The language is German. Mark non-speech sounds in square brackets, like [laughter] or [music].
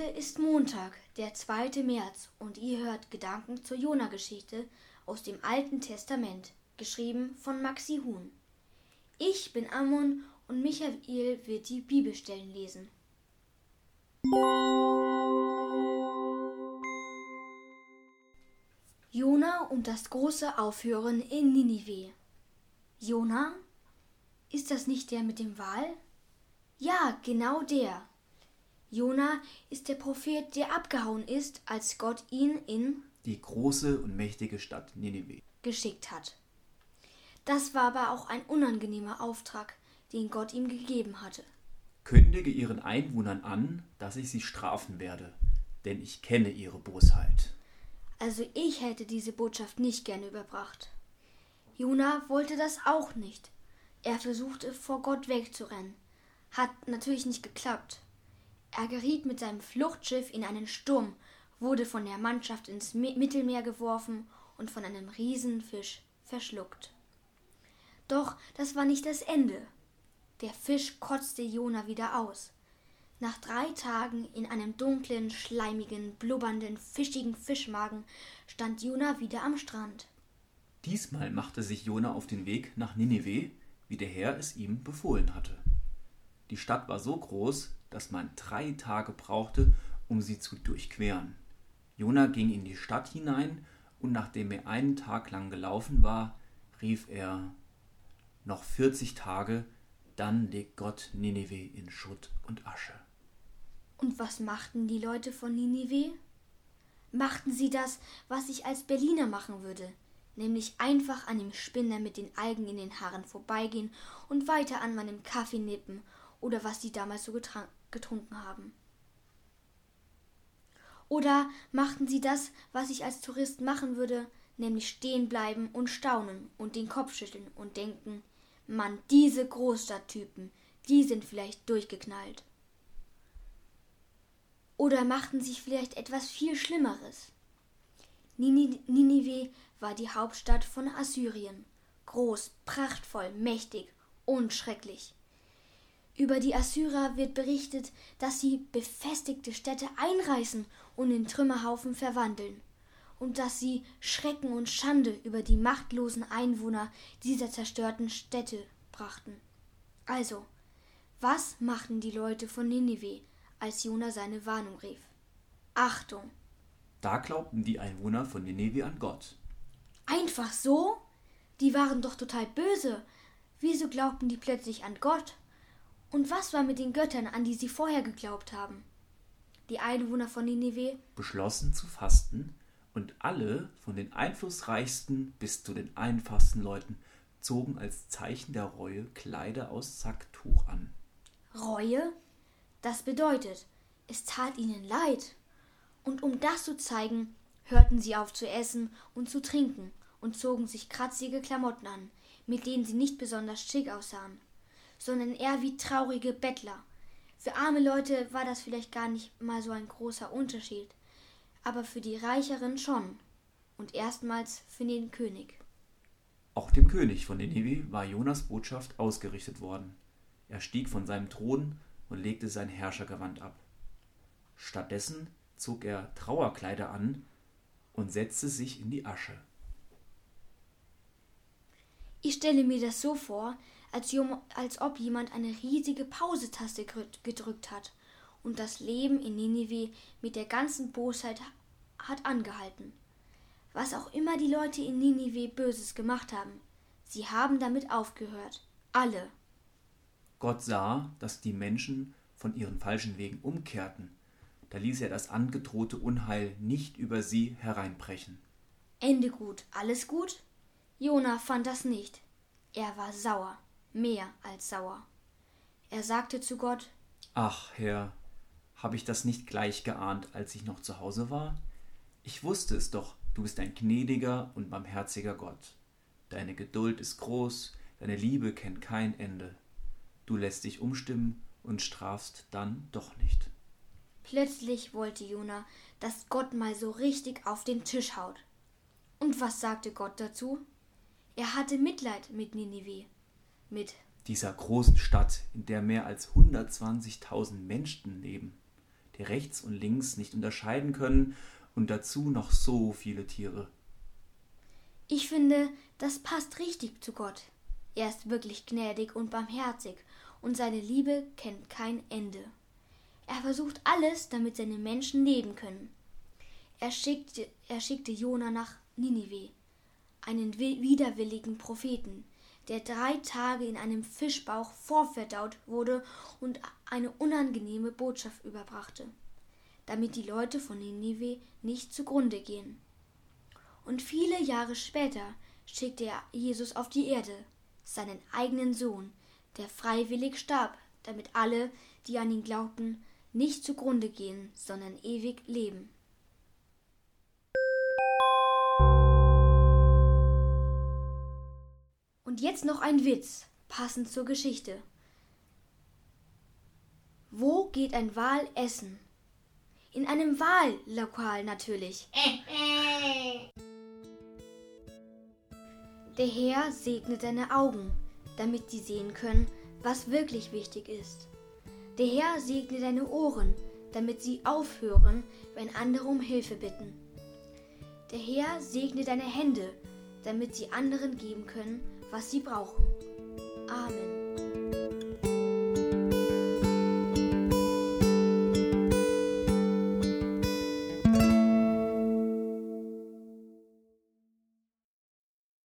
ist Montag, der 2. März, und ihr hört Gedanken zur Jona-Geschichte aus dem Alten Testament, geschrieben von Maxi Huhn. Ich bin Ammon und Michael wird die Bibelstellen lesen. Jona und das große Aufhören in Ninive. Jona? Ist das nicht der mit dem Wal? Ja, genau der. Jona ist der Prophet, der abgehauen ist, als Gott ihn in die große und mächtige Stadt Ninive geschickt hat. Das war aber auch ein unangenehmer Auftrag, den Gott ihm gegeben hatte. Kündige ihren Einwohnern an, dass ich sie strafen werde, denn ich kenne ihre Bosheit. Also ich hätte diese Botschaft nicht gerne überbracht. Jona wollte das auch nicht. Er versuchte vor Gott wegzurennen. Hat natürlich nicht geklappt. Er geriet mit seinem Fluchtschiff in einen Sturm, wurde von der Mannschaft ins Mittelmeer geworfen und von einem Riesenfisch verschluckt. Doch das war nicht das Ende. Der Fisch kotzte Jona wieder aus. Nach drei Tagen in einem dunklen, schleimigen, blubbernden, fischigen Fischmagen stand Jona wieder am Strand. Diesmal machte sich Jona auf den Weg nach Ninive, wie der Herr es ihm befohlen hatte. Die Stadt war so groß, dass man drei Tage brauchte, um sie zu durchqueren. Jona ging in die Stadt hinein, und nachdem er einen Tag lang gelaufen war, rief er Noch vierzig Tage, dann legt Gott Ninive in Schutt und Asche. Und was machten die Leute von Ninive? Machten sie das, was ich als Berliner machen würde, nämlich einfach an dem Spinner mit den Algen in den Haaren vorbeigehen und weiter an meinem Kaffee nippen oder was sie damals so getrunken haben. Oder machten sie das, was ich als Tourist machen würde, nämlich stehen bleiben und staunen und den Kopf schütteln und denken, Mann, diese Großstadttypen, die sind vielleicht durchgeknallt. Oder machten sich vielleicht etwas viel Schlimmeres. Ninive war die Hauptstadt von Assyrien, groß, prachtvoll, mächtig und schrecklich. Über die Assyrer wird berichtet, dass sie befestigte Städte einreißen und in Trümmerhaufen verwandeln, und dass sie Schrecken und Schande über die machtlosen Einwohner dieser zerstörten Städte brachten. Also, was machten die Leute von Ninive, als Jona seine Warnung rief? Achtung! Da glaubten die Einwohner von Ninive an Gott. Einfach so? Die waren doch total böse. Wieso glaubten die plötzlich an Gott? Und was war mit den Göttern, an die sie vorher geglaubt haben? Die Einwohner von Nineveh beschlossen zu fasten, und alle, von den einflussreichsten bis zu den einfachsten Leuten, zogen als Zeichen der Reue Kleider aus Sacktuch an. Reue? Das bedeutet, es tat ihnen leid. Und um das zu zeigen, hörten sie auf zu essen und zu trinken und zogen sich kratzige Klamotten an, mit denen sie nicht besonders schick aussahen sondern eher wie traurige Bettler. Für arme Leute war das vielleicht gar nicht mal so ein großer Unterschied, aber für die Reicheren schon. Und erstmals für den König. Auch dem König von Ninive war Jonas Botschaft ausgerichtet worden. Er stieg von seinem Thron und legte sein Herrschergewand ab. Stattdessen zog er Trauerkleider an und setzte sich in die Asche. Ich stelle mir das so vor, als, als ob jemand eine riesige Pausetaste gedrückt hat und das Leben in Ninive mit der ganzen Bosheit hat angehalten. Was auch immer die Leute in Ninive Böses gemacht haben, sie haben damit aufgehört. Alle. Gott sah, dass die Menschen von ihren falschen Wegen umkehrten. Da ließ er das angedrohte Unheil nicht über sie hereinbrechen. Ende gut, alles gut? Jona fand das nicht. Er war sauer mehr als sauer. Er sagte zu Gott Ach, Herr, habe ich das nicht gleich geahnt, als ich noch zu Hause war? Ich wusste es doch, du bist ein gnädiger und barmherziger Gott. Deine Geduld ist groß, deine Liebe kennt kein Ende. Du lässt dich umstimmen und strafst dann doch nicht. Plötzlich wollte Jona, dass Gott mal so richtig auf den Tisch haut. Und was sagte Gott dazu? Er hatte Mitleid mit Ninive mit dieser großen Stadt, in der mehr als 120.000 Menschen leben. die rechts und links nicht unterscheiden können und dazu noch so viele Tiere. Ich finde, das passt richtig zu Gott. Er ist wirklich gnädig und barmherzig und seine Liebe kennt kein Ende. Er versucht alles, damit seine Menschen leben können. Er schickte, er schickte Jona nach Ninive, einen widerwilligen Propheten, der drei Tage in einem Fischbauch vorverdaut wurde und eine unangenehme Botschaft überbrachte, damit die Leute von Ninive nicht zugrunde gehen. Und viele Jahre später schickte er Jesus auf die Erde, seinen eigenen Sohn, der freiwillig starb, damit alle, die an ihn glaubten, nicht zugrunde gehen, sondern ewig leben. Und jetzt noch ein Witz, passend zur Geschichte. Wo geht ein Wal essen? In einem Wahllokal natürlich. [laughs] Der Herr segnet deine Augen, damit sie sehen können, was wirklich wichtig ist. Der Herr segne deine Ohren, damit sie aufhören, wenn andere um Hilfe bitten. Der Herr segne deine Hände, damit sie anderen geben können, was sie brauchen. Amen.